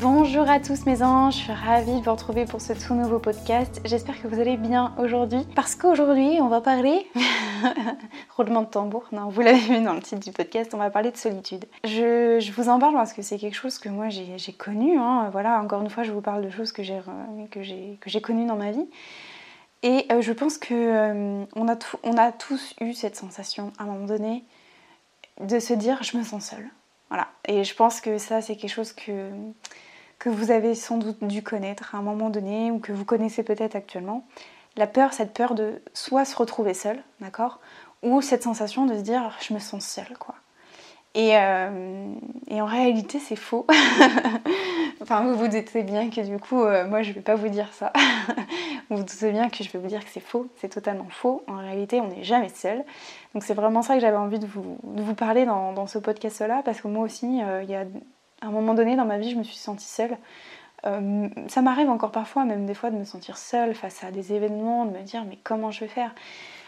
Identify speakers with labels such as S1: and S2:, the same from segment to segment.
S1: Bonjour à tous mes anges, je suis ravie de vous retrouver pour ce tout nouveau podcast. J'espère que vous allez bien aujourd'hui parce qu'aujourd'hui on va parler roulement de tambour, non vous l'avez vu dans le titre du podcast, on va parler de solitude. Je, vous en parle parce que c'est quelque chose que moi j'ai connu, hein. voilà encore une fois je vous parle de choses que j'ai connues dans ma vie. Et euh, je pense que euh, on, a on a tous eu cette sensation à un moment donné de se dire je me sens seule. Voilà. Et je pense que ça, c'est quelque chose que, que vous avez sans doute dû connaître à un moment donné ou que vous connaissez peut-être actuellement. La peur, cette peur de soit se retrouver seule, d'accord Ou cette sensation de se dire je me sens seule, quoi. Et, euh, en réalité, c'est faux. enfin, vous vous doutez bien que du coup, euh, moi, je vais pas vous dire ça. vous vous doutez bien que je vais vous dire que c'est faux. C'est totalement faux. En réalité, on n'est jamais seul. Donc, c'est vraiment ça que j'avais envie de vous, parler dans, dans ce podcast-là, parce que moi aussi, euh, il y a un moment donné dans ma vie, je me suis sentie seule. ça m'arrive encore parfois, même des fois, de me sentir seule face à des événements, de me dire mais comment je vais faire?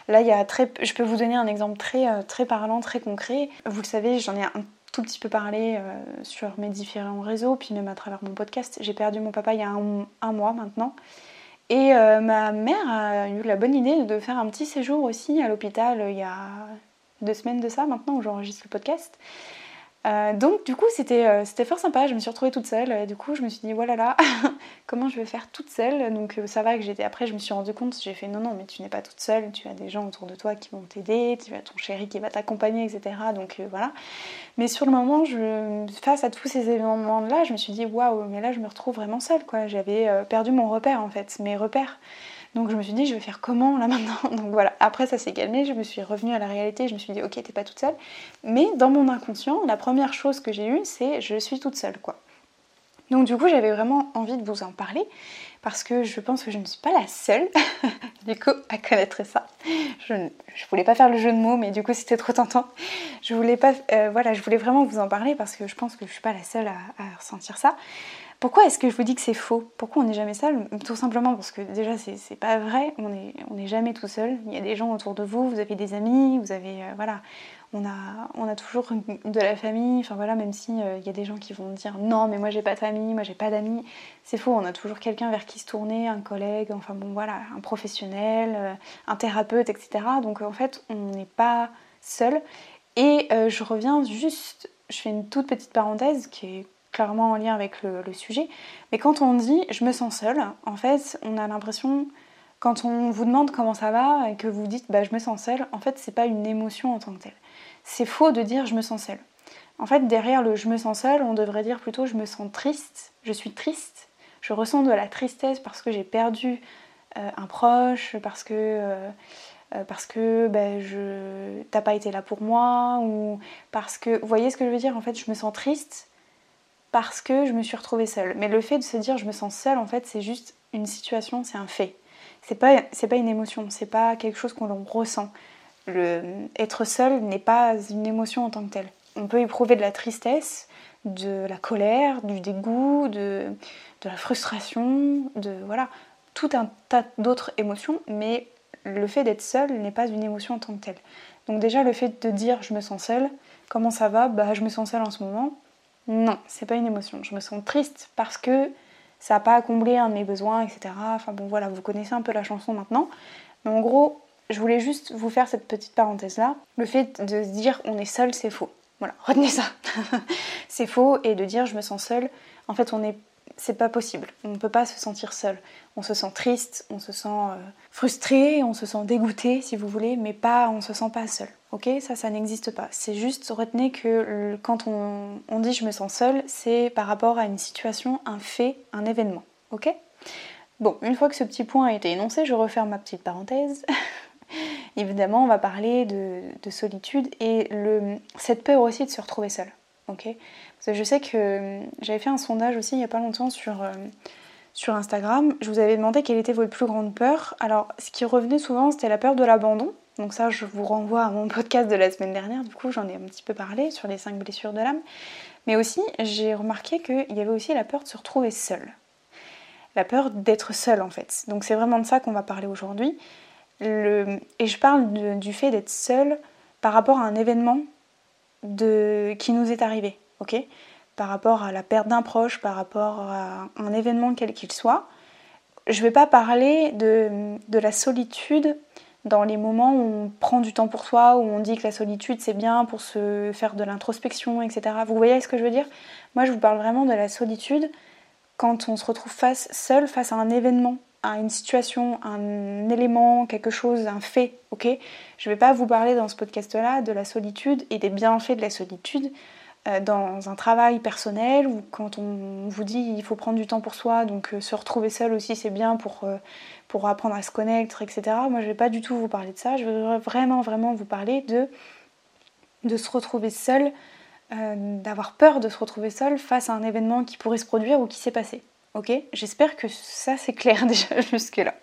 S1: Là, il y a très, je peux vous donner un exemple très, euh, très parlant, très concret. Vous le savez, j'en ai un tout petit peu parlé euh, sur mes différents réseaux, puis même à travers mon podcast. J'ai perdu mon papa il y a un, mois maintenant. Et euh, ma mère a eu la bonne idée de faire un petit séjour aussi à l'hôpital il y a deux semaines de ça maintenant où j'enregistre le podcast. Euh, donc du coup euh, c'était fort sympa, je me suis retrouvée toute seule. Et du coup je me suis dit voilà là comment je vais faire toute seule? Donc euh, ça va que j'étais après je me suis rendu compte j'ai fait non non mais tu n'es pas toute seule. Tu as des gens autour de toi qui vont t'aider. Tu as ton chéri qui va t'accompagner etc donc voilà. Mais sur le moment je, face à tous ces événements là je me suis dit waouh mais là je me retrouve vraiment seule quoi. J'avais perdu mon repère en fait mes repères donc je me suis dit, je vais faire comment là maintenant? Donc voilà, après ça s'est calmé, je me suis revenue à la réalité, je me suis dit, ok, t'es pas toute seule. Mais dans mon inconscient, la première chose que j'ai eue, c'est je suis toute seule quoi. Donc du coup, j'avais vraiment envie de vous en parler parce que je pense que je ne suis pas la seule, du coup, à connaître ça. Je, ne voulais pas faire le jeu de mots, mais du coup, c'était trop tentant. Je voulais pas, euh, voilà, je voulais vraiment vous en parler parce que je pense que je suis pas la seule à ressentir ça. Pourquoi est-ce que je vous dis que c'est faux? Pourquoi on n'est jamais seul? Tout simplement parce que déjà c'est pas vrai, on n'est jamais tout seul. Il y a des gens autour de vous, vous avez des amis, vous avez. Euh, voilà. On a, on a toujours de la famille, enfin voilà, même si euh, il y a des gens qui vont dire non mais moi j'ai pas de famille, moi j'ai pas d'amis, c'est faux, on a toujours quelqu'un vers qui se tourner, un collègue, enfin bon voilà, un professionnel, euh, un thérapeute, etc. Donc en fait on n'est pas seul. Et je reviens juste, je fais une toute petite parenthèse qui est clairement en lien avec le, sujet. Mais quand on dit je me sens seule, en fait, on a l'impression, quand on vous demande comment ça va et que vous dites bah, je me sens seule, en fait, c'est pas une émotion en tant que telle. C'est faux de dire je me sens seule. En fait, derrière le je me sens seule, on devrait dire plutôt je me sens triste, je suis triste, je ressens de la tristesse parce que j'ai perdu euh, un proche, parce que. Euh, euh, parce que ben, je t'as pas été là pour moi ou parce que vous voyez ce que je veux dire? En fait je me sens triste parce que je me suis retrouvée seule. Mais le fait de se dire je me sens seule, en fait, c'est juste une situation, c'est un fait. C'est pas, c'est pas une émotion, c'est pas quelque chose qu'on ressent. Le, être seul n'est pas une émotion en tant que telle. On peut éprouver de la tristesse, de la colère, du dégoût, de, la frustration, de voilà, tout un tas d'autres émotions, mais le fait d'être seul n'est pas une émotion en tant que telle. Donc déjà le fait de dire je me sens seule, comment ça va? Bah je me sens seule en ce moment. Non, c'est pas une émotion. Je me sens triste parce que ça n'a pas comblé un de mes besoins, etc. Enfin bon, voilà, vous connaissez un peu la chanson maintenant. Mais en gros, je voulais juste vous faire cette petite parenthèse là. Le fait de se dire on est seul, c'est faux. Voilà, retenez ça. c'est faux et de dire je me sens seul, en fait, on est c'est pas possible. On ne peut pas se sentir seul. On se sent triste, on se sent euh, frustré, on se sent dégoûté si vous voulez, mais pas, on se sent pas seul. Ok, ça, ça n'existe pas. C'est juste retenez que quand on, on dit je me sens seul, c'est par rapport à une situation, un fait, un événement. Ok? Bon, une fois que ce petit point a été énoncé, je referme ma petite parenthèse évidemment, on va parler de, solitude et le, cette peur aussi de se retrouver seul. Ok je sais que j'avais fait un sondage aussi il n'y a pas longtemps sur, euh, sur Instagram. Je vous avais demandé quelle était votre plus grande peur. Alors, ce qui revenait souvent, c'était la peur de l'abandon. Donc ça, je vous renvoie à mon podcast de la semaine dernière. Du coup, j'en ai un petit peu parlé sur les 5 blessures de l'âme. Mais aussi, j'ai remarqué qu'il y avait aussi la peur de se retrouver seul. La peur d'être seul en fait. Donc c'est vraiment de ça qu'on va parler aujourd'hui. Et je parle du fait d'être seul par rapport à un événement de... qui nous est arrivé. ok? Par rapport à la perte d'un proche, par rapport à un événement quel qu'il soit. Je ne vais pas parler de, de, la solitude dans les moments où on prend du temps pour soi, où on dit que la solitude c'est bien pour se faire de l'introspection, etc. Vous voyez ce que je veux dire? Moi je vous parle vraiment de la solitude quand on se retrouve face, seul face à un événement, à une situation, un élément, quelque chose, un fait, ok? Je ne vais pas vous parler dans ce podcast-là de la solitude et des bienfaits de la solitude euh, dans un travail personnel ou quand on vous dit il faut prendre du temps pour soi, donc euh, se retrouver seul aussi c'est bien pour, euh, pour apprendre à se connaître, etc. Moi je vais pas du tout vous parler de ça, je veux vraiment vraiment vous parler de, de se retrouver seul, d'avoir peur de se retrouver seul face à un événement qui pourrait se produire ou qui s'est passé. Ok J'espère que ça c'est clair déjà jusque là.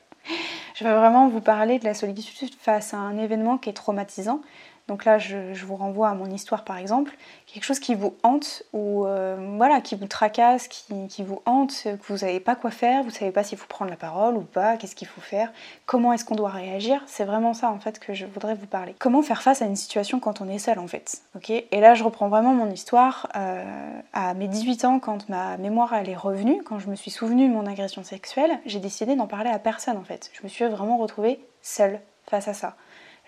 S1: Je vais vraiment vous parler de la solitude face à un événement qui est traumatisant donc là, je, vous renvoie à mon histoire par exemple, quelque chose qui vous hante ou euh, voilà, qui vous tracasse, qui, vous hante, que vous savez pas quoi faire, vous savez pas s'il faut prendre la parole ou pas, qu'est-ce qu'il faut faire, comment est-ce qu'on doit réagir. C'est vraiment ça en fait que je voudrais vous parler. Comment faire face à une situation quand on est seul en fait. Et là, je reprends vraiment mon histoire euh, à mes 18 ans quand ma mémoire elle est revenue, quand je me suis souvenue de mon agression sexuelle, j'ai décidé d'en parler à personne en fait. Je me suis vraiment retrouvée seule face à ça.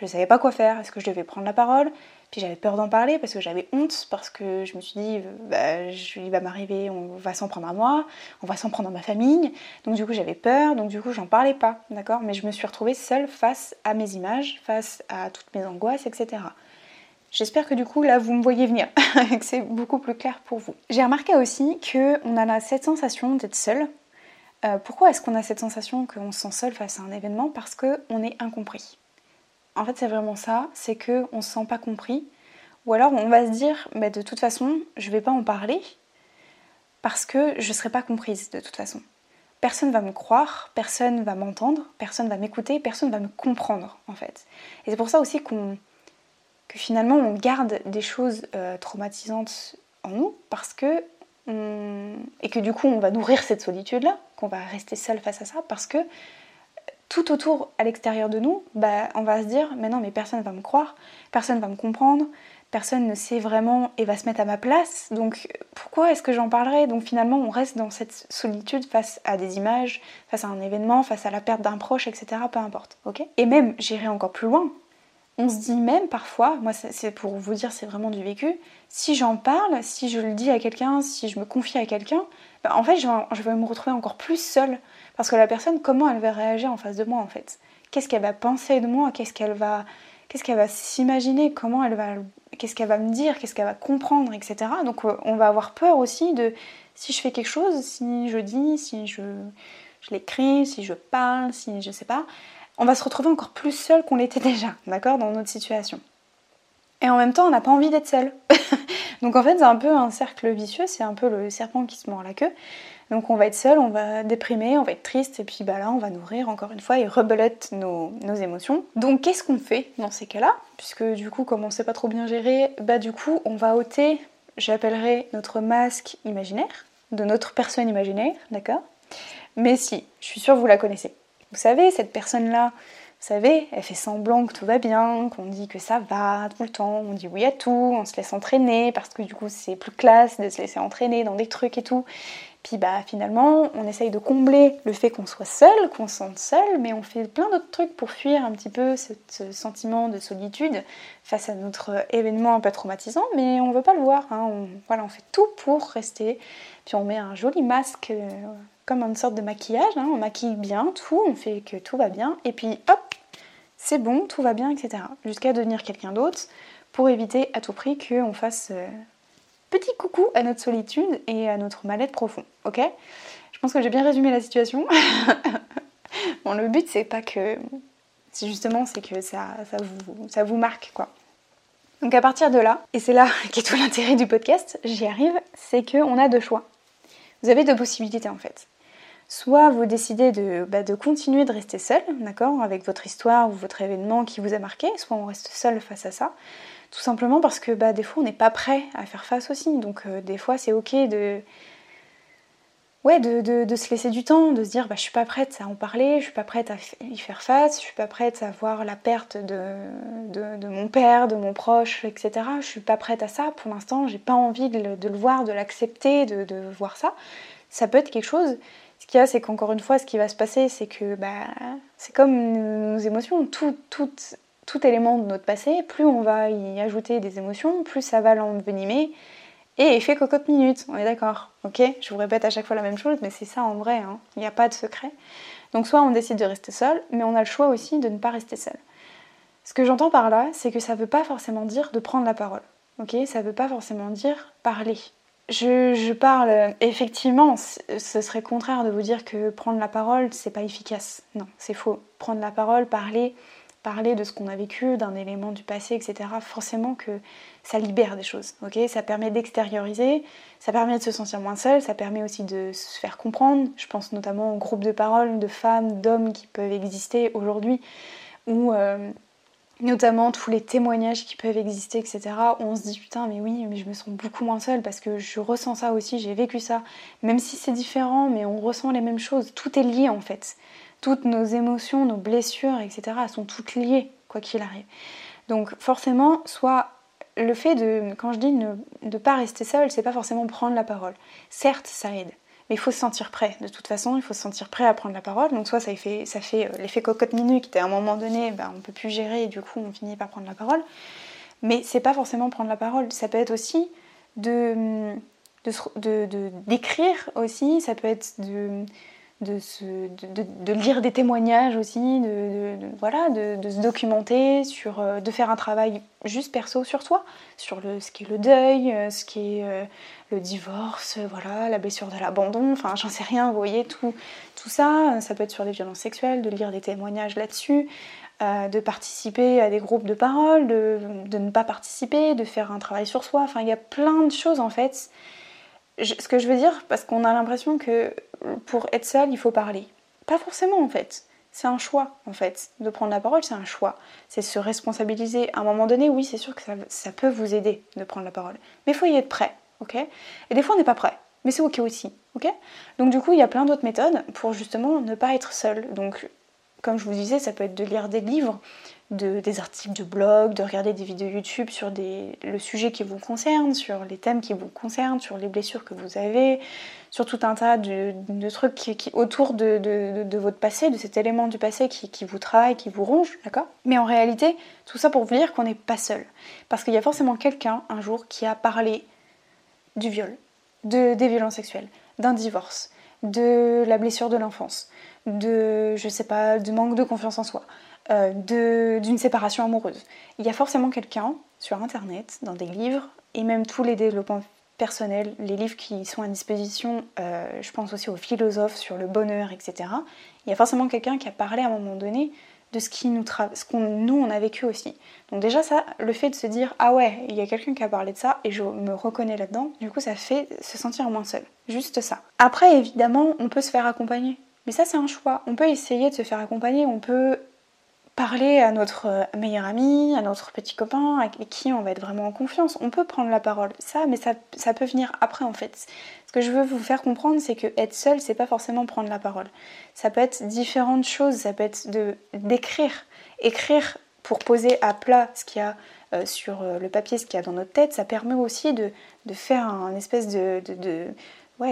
S1: Je ne savais pas quoi faire. Est-ce que je devais prendre la parole? Puis j'avais peur d'en parler parce que j'avais honte, parce que je me suis dit, bah, il va m'arriver, on va s'en prendre à moi, on va s'en prendre à ma famille. Donc du coup j'avais peur, donc du coup j'en parlais pas, d'accord? Mais je me suis retrouvée seule face à mes images, face à toutes mes angoisses, etc. J'espère que du coup là vous me voyez venir, que c'est beaucoup plus clair pour vous. J'ai remarqué aussi qu'on a cette sensation d'être seul. Euh, pourquoi est-ce qu'on a cette sensation qu'on se sent seul face à un événement? Parce qu'on est incompris. En fait, c'est vraiment ça, c'est qu'on ne se sent pas compris. Ou alors on va se dire, mais de toute façon, je vais pas en parler parce que je serai pas comprise de toute façon. Personne va me croire, personne va m'entendre, personne va m'écouter, personne va me comprendre en fait. Et c'est pour ça aussi qu'on que finalement on garde des choses euh, traumatisantes en nous parce que et que du coup on va nourrir cette solitude là, qu'on va rester seul face à ça parce que tout autour à l'extérieur de nous, bah, on va se dire mais non mais personne ne va me croire, personne ne va me comprendre, personne ne sait vraiment et va se mettre à ma place, donc pourquoi est-ce que j'en parlerai? Donc finalement on reste dans cette solitude face à des images, face à un événement, face à la perte d'un proche, etc. Peu importe, ok? Et même j'irai encore plus loin, on se dit même parfois, moi c'est pour vous dire c'est vraiment du vécu, si j'en parle, si je le dis à quelqu'un, si je me confie à quelqu'un, bah, en fait je vais, je vais me retrouver encore plus seule parce que la personne, comment elle va réagir en face de moi en fait? Qu'est-ce qu'elle va penser de moi? Qu'est-ce qu'elle va, qu'est-ce qu'elle va s'imaginer? Comment elle va, qu'est-ce qu'elle va me dire? Qu'est-ce qu'elle va comprendre, etc. Donc euh, on va avoir peur aussi de si je fais quelque chose, si je dis, si je, je l'écris, si je parle, si je sais pas, on va se retrouver encore plus seul qu'on l'était déjà, d'accord, dans notre situation. Et en même temps, on n'a pas envie d'être seul. Donc en fait, c'est un peu un cercle vicieux, c'est un peu le serpent qui se mord la queue. Donc on va être seul, on va déprimer, on va être triste, et puis bah là on va nourrir encore une fois et rebelote nos, émotions. Donc qu'est-ce qu'on fait dans ces cas-là? Puisque du coup, comme on sait pas trop bien gérer, bah du coup on va ôter, j'appellerai notre masque imaginaire, de notre personne imaginaire, d'accord? Mais si, je suis sûre que vous la connaissez. Vous savez, cette personne-là, vous savez, elle fait semblant que tout va bien, qu'on dit que ça va tout le temps, on dit oui à tout, on se laisse entraîner parce que du coup c'est plus classe de se laisser entraîner dans des trucs et tout. Puis bah finalement, on essaye de combler le fait qu'on soit seul, qu'on se sente seul, mais on fait plein d'autres trucs pour fuir un petit peu ce, sentiment de solitude face à notre événement un peu traumatisant, mais on veut pas le voir. Hein. On, voilà, on fait tout pour rester. Puis on met un joli masque euh, comme une sorte de maquillage. Hein. On maquille bien tout, on fait que tout va bien, et puis hop, c'est bon, tout va bien, etc. Jusqu'à devenir quelqu'un d'autre pour éviter à tout prix qu'on fasse euh, petit coucou à notre solitude et à notre mal-être profond, ok? Je pense que j'ai bien résumé la situation. bon, le but c'est pas que C'est justement c'est que ça, ça, vous, ça vous marque quoi. Donc à partir de là, et c'est là qu'est tout l'intérêt du podcast, j'y arrive, c'est qu'on a deux choix. Vous avez deux possibilités en fait. Soit vous décidez de, bah, de continuer de rester seul, d'accord, avec votre histoire ou votre événement qui vous a marqué, soit on reste seul face à ça, tout simplement parce que bah, des fois on n'est pas prêt à faire face aussi. Donc euh, des fois c'est ok de, ouais, de, se laisser du temps, de se dire bah, je suis pas prête à en parler, je suis pas prête à y faire face, je suis pas prête à voir la perte de, mon père, de mon proche, etc. Je suis pas prête à ça pour l'instant, j'ai pas envie de le voir, de l'accepter, de, voir ça. Ça peut être quelque chose. Ce qu'il y a, c'est qu'encore une fois, ce qui va se passer, c'est que bah, c'est comme nos émotions, tout, tout, tout élément de notre passé, plus on va y ajouter des émotions, plus ça va l'envenimer. Et effet cocotte minute, on est d'accord, ok? Je vous répète à chaque fois la même chose, mais c'est ça en vrai, hein. il n'y a pas de secret. Donc soit on décide de rester seul, mais on a le choix aussi de ne pas rester seul. Ce que j'entends par là, c'est que ça ne veut pas forcément dire de prendre la parole, ok? Ça ne veut pas forcément dire parler. Je, je, parle, effectivement, ce serait contraire de vous dire que prendre la parole, c'est pas efficace. Non, c'est faux. Prendre la parole, parler, parler de ce qu'on a vécu, d'un élément du passé, etc., forcément que ça libère des choses. ok? Ça permet d'extérioriser, ça permet de se sentir moins seul, ça permet aussi de se faire comprendre. Je pense notamment aux groupes de parole de femmes, d'hommes qui peuvent exister aujourd'hui, ou euh, notamment tous les témoignages qui peuvent exister, etc. On se dit putain, mais oui, mais je me sens beaucoup moins seule parce que je ressens ça aussi, j'ai vécu ça. Même si c'est différent, mais on ressent les mêmes choses. Tout est lié en fait toutes nos émotions, nos blessures, etc., sont toutes liées, quoi qu'il arrive. Donc forcément, soit le fait de, quand je dis ne, pas rester seul, c'est pas forcément prendre la parole. Certes, ça aide, mais il faut se sentir prêt. De toute façon, il faut se sentir prêt à prendre la parole. Donc soit ça fait, ça fait euh, l'effet cocotte minute, qui à un moment donné, ben, on peut plus gérer et du coup on finit par prendre la parole. Mais c'est pas forcément prendre la parole. Ça peut être aussi de d'écrire de, aussi. Ça peut être de de, lire des témoignages aussi, de, voilà, de, se documenter, sur, euh, de faire un travail juste perso sur soi, sur le, ce qui est le deuil, euh, ce qui est euh, le divorce, voilà, la blessure de l'abandon, enfin j'en sais rien, vous voyez, tout, tout ça, ça peut être sur les violences sexuelles, de lire des témoignages là-dessus, de participer à des groupes de parole, de, de ne pas participer, de faire un travail sur soi, enfin il y a plein de choses en fait ce que je veux dire, parce qu'on a l'impression que pour être seul, il faut parler. Pas forcément en fait. C'est un choix en fait. De prendre la parole, c'est un choix. C'est se responsabiliser. À un moment donné, oui, c'est sûr que ça, peut vous aider de prendre la parole. Mais il faut y être prêt, ok? Et des fois, on n'est pas prêt. Mais c'est ok aussi, ok? Donc du coup, il y a plein d'autres méthodes pour justement ne pas être seul. Donc, comme je vous disais, ça peut être de lire des livres, des articles de blog, de regarder des vidéos YouTube sur le sujet qui vous concerne, sur les thèmes qui vous concernent, sur les blessures que vous avez, sur tout un tas de, trucs autour de, votre passé, de cet élément du passé qui, vous travaille, qui vous ronge, d'accord? Mais en réalité, tout ça pour vous dire qu'on n'est pas seul. Parce qu'il y a forcément quelqu'un un jour qui a parlé du viol, de, des violences sexuelles, d'un divorce, de la blessure de l'enfance, de, je sais pas, du manque de confiance en soi, euh, d'une séparation amoureuse. Il y a forcément quelqu'un sur Internet, dans des livres, et même tous les développements personnels, les livres qui sont à disposition, euh, je pense aussi aux philosophes sur le bonheur, etc. Il y a forcément quelqu'un qui a parlé à un moment donné de ce qui nous ce qu'on nous on a vécu aussi. Donc déjà ça, le fait de se dire ah ouais, il y a quelqu'un qui a parlé de ça et je me reconnais là-dedans, du coup ça fait se sentir moins seul. Juste ça. Après évidemment, on peut se faire accompagner. Mais ça c'est un choix. On peut essayer de se faire accompagner, on peut parler à notre euh, meilleur ami, à notre petit copain, avec qui on va être vraiment en confiance. On peut prendre la parole, ça, mais ça, peut venir après en fait. Ce que je veux vous faire comprendre, c'est que être seul, c'est pas forcément prendre la parole. Ça peut être différentes choses, ça peut être d'écrire, écrire pour poser à plat ce qu'il y a euh, sur euh, le papier, ce qu'il y a dans notre tête. Ça permet aussi de, faire un espèce de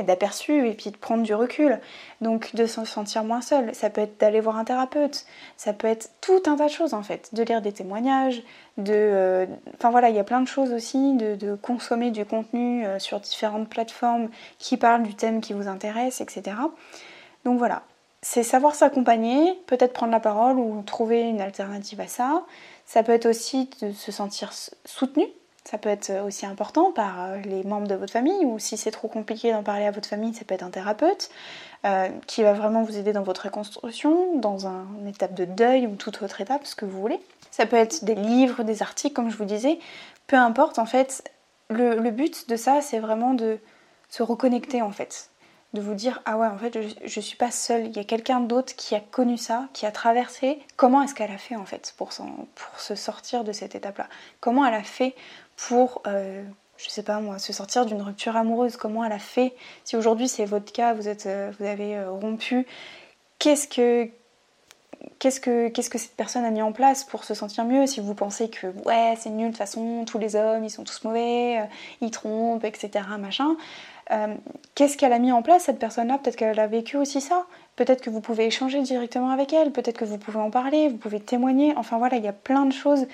S1: d'aperçu et puis de prendre du recul. Donc de se sentir moins seul. Ça peut être d'aller voir un thérapeute, ça peut être tout un tas de choses en fait. De lire des témoignages, de. Euh, enfin voilà, il y a plein de choses aussi, de, consommer du contenu euh, sur différentes plateformes qui parlent du thème qui vous intéresse, etc. Donc voilà. C'est savoir s'accompagner, peut-être prendre la parole ou trouver une alternative à ça. Ça peut être aussi de se sentir soutenu ça peut être aussi important par euh, les membres de votre famille, ou si c'est trop compliqué d'en parler à votre famille, ça peut être un thérapeute euh, qui va vraiment vous aider dans votre reconstruction, dans une étape de deuil ou toute autre étape, ce que vous voulez. Ça peut être des livres, des articles, comme je vous disais, peu importe en fait. Le, le but de ça, c'est vraiment de se reconnecter en fait de vous dire ah ouais en fait je, ne suis pas seule, il y a quelqu'un d'autre qui a connu ça, qui a traversé. Comment est-ce qu'elle a fait en fait pour, pour se sortir de cette étape-là? Comment elle a fait pour euh, je sais pas moi, se sortir d'une rupture amoureuse, comment elle a fait Si aujourd'hui c'est votre cas, vous euh, avez euh, rompu, qu'est-ce que qu'est-ce que qu'est-ce que cette personne a mis en place pour se sentir mieux Si vous pensez que ouais c'est nul de toute façon, tous les hommes ils sont tous mauvais, ils trompent, etc. machin. Euh, qu'est-ce qu'elle a mis en place cette personne-là? Peut-être qu'elle a vécu aussi ça. Peut-être que vous pouvez échanger directement avec elle. Peut-être que vous pouvez en parler. Vous pouvez témoigner. Enfin voilà, il y a plein de choses.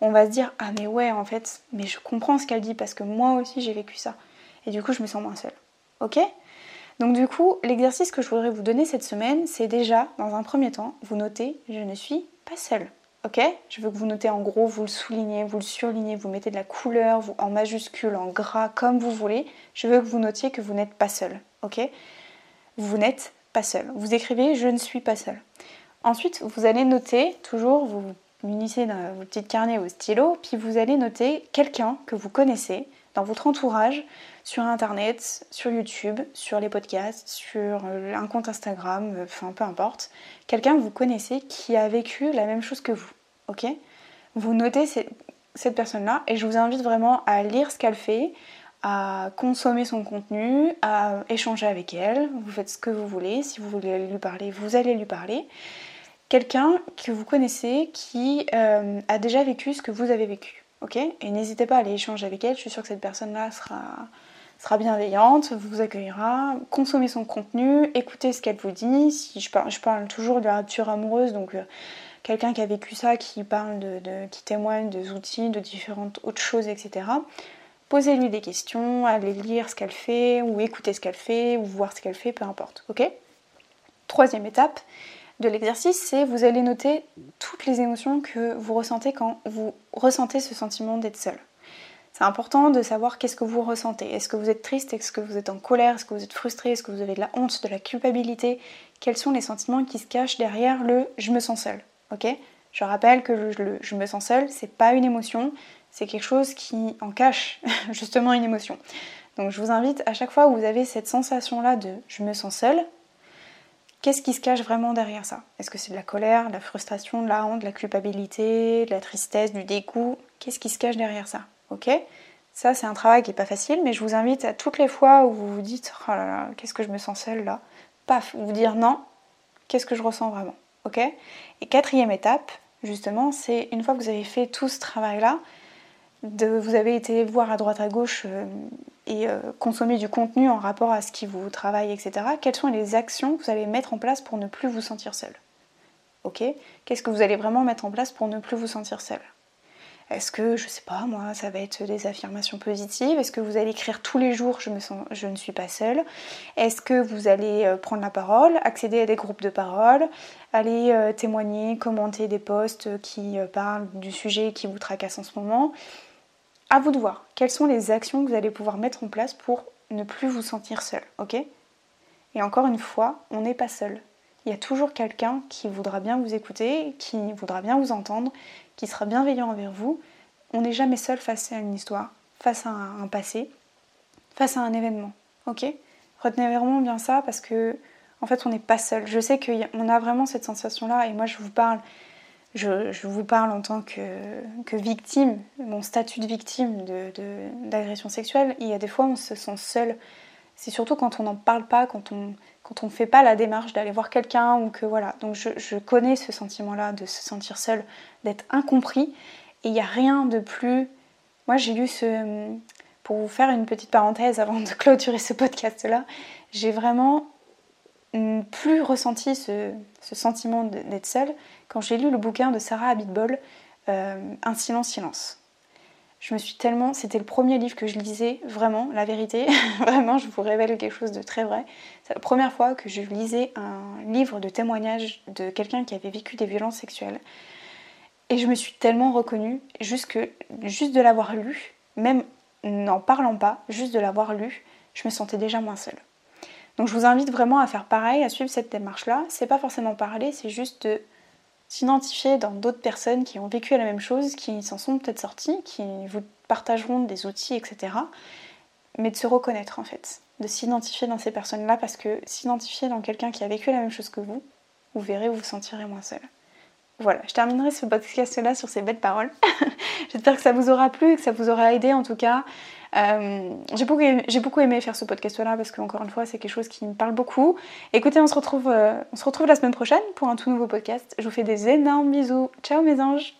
S1: On va se dire ah mais ouais en fait, mais je comprends ce qu'elle dit parce que moi aussi j'ai vécu ça. Et du coup je me sens moins seule. Ok? Donc du coup, l'exercice que je voudrais vous donner cette semaine, c'est déjà, dans un premier temps, vous notez je ne suis pas seule. Ok? Je veux que vous notez en gros, vous le soulignez, vous le surlignez, vous mettez de la couleur en majuscule, en gras, comme vous voulez. Je veux que vous notiez que vous n'êtes pas seul. Ok? Vous n'êtes pas seul. Vous écrivez je ne suis pas seul. Ensuite, vous allez noter, toujours, vous munissez d'un petit carnet au stylo, puis vous allez noter quelqu'un que vous connaissez dans votre entourage, sur internet, sur YouTube, sur les podcasts, sur un compte Instagram, enfin peu importe, quelqu'un que vous connaissez qui a vécu la même chose que vous ok? Vous notez cette personne-là et je vous invite vraiment à lire ce qu'elle fait, à consommer son contenu, à échanger avec elle. Vous faites ce que vous voulez. Si vous voulez lui parler, vous allez lui parler. Quelqu'un que vous connaissez qui euh, a déjà vécu ce que vous avez vécu. ok? Et n'hésitez pas à aller échanger avec elle. Je suis sûre que cette personne-là sera, sera bienveillante, vous accueillera, consommez son contenu, écoutez ce qu'elle vous dit. Si je parle, toujours de la rupture amoureuse, donc euh, quelqu'un qui a vécu ça, qui parle de, qui témoigne des outils, de différentes autres choses, etc. Posez-lui des questions, allez lire ce qu'elle fait, ou écouter ce qu'elle fait, ou voir ce qu'elle fait, peu importe. Ok? Troisième étape de l'exercice, c'est vous allez noter toutes les émotions que vous ressentez quand vous ressentez ce sentiment d'être seul. C'est important de savoir qu'est-ce que vous ressentez. Est-ce que vous êtes triste? Est-ce que vous êtes en colère? Est-ce que vous êtes frustré? Est-ce que vous avez de la honte, de la culpabilité? Quels sont les sentiments qui se cachent derrière le je me sens seul ok? Je rappelle que le, je me sens seule, c'est pas une émotion, c'est quelque chose qui en cache justement une émotion. Donc je vous invite à chaque fois où vous avez cette sensation-là de je me sens seule, qu'est-ce qui se cache vraiment derrière ça? Est-ce que c'est de la colère, de la frustration, de la honte, de la culpabilité, de la tristesse, du dégoût? Qu'est-ce qui se cache derrière ça? Ok. Ça c'est un travail qui est pas facile, mais je vous invite à toutes les fois où vous vous dites oh qu'est-ce que je me sens seule là. Paf, vous dire non, qu'est-ce que je ressens vraiment ok. Et quatrième étape, justement, c'est une fois que vous avez fait tout ce travail-là, vous avez été voir à droite à gauche euh, et euh, consommer du contenu en rapport à ce qui vous travaille, etc. Quelles sont les actions que vous allez mettre en place pour ne plus vous sentir seul Ok. Qu'est-ce que vous allez vraiment mettre en place pour ne plus vous sentir seul est-ce que, je sais pas, moi, ça va être des affirmations positives? Est-ce que vous allez écrire tous les jours je, me sens, je ne suis pas seule? Est-ce que vous allez euh, prendre la parole, accéder à des groupes de parole, aller euh, témoigner, commenter des posts qui euh, parlent du sujet qui vous tracasse en ce moment? À vous de voir. Quelles sont les actions que vous allez pouvoir mettre en place pour ne plus vous sentir seul, ok? Et encore une fois, on n'est pas seul. Il y a toujours quelqu'un qui voudra bien vous écouter, qui voudra bien vous entendre, qui sera bienveillant envers vous. On n'est jamais seul face à une histoire, face à un, passé, face à un événement. Ok? Retenez vraiment bien ça parce que en fait on n'est pas seul. Je sais qu'on a vraiment cette sensation-là et moi je vous parle, je, vous parle en tant que, victime, mon statut de victime d'agression de, sexuelle. Il y a des fois on se sent seul. C'est surtout quand on n'en parle pas, quand on quand on ne fait pas la démarche d'aller voir quelqu'un ou que voilà. Donc je, connais ce sentiment-là de se sentir seul, d'être incompris. Et il n'y a rien de plus. Moi j'ai lu ce. Pour vous faire une petite parenthèse avant de clôturer ce podcast-là, j'ai vraiment plus ressenti ce, sentiment d'être seule quand j'ai lu le bouquin de Sarah Abitbol, euh, Un silence silence. Je me suis tellement. C'était le premier livre que je lisais, vraiment, la vérité. vraiment, je vous révèle quelque chose de très vrai. C'est la première fois que je lisais un livre de témoignage de quelqu'un qui avait vécu des violences sexuelles. Et je me suis tellement reconnue, juste, juste de l'avoir lu, même n'en parlant pas, juste de l'avoir lu, je me sentais déjà moins seule. Donc je vous invite vraiment à faire pareil, à suivre cette démarche-là. C'est pas forcément parler, c'est juste de s'identifier dans d'autres personnes qui ont vécu la même chose, qui s'en sont peut-être sorties, qui vous partageront des outils, etc. Mais de se reconnaître en fait, de s'identifier dans ces personnes-là, parce que s'identifier dans quelqu'un qui a vécu la même chose que vous, vous verrez, vous vous sentirez moins seul. Voilà, je terminerai ce podcast-là sur ces belles paroles. J'espère que ça vous aura plu, que ça vous aura aidé en tout cas. Euh, j'ai beaucoup, aimé faire ce podcast-là parce qu'encore une fois, c'est quelque chose qui me parle beaucoup. Écoutez, on se, retrouve, euh, on se retrouve la semaine prochaine pour un tout nouveau podcast. Je vous fais des énormes bisous. Ciao mes anges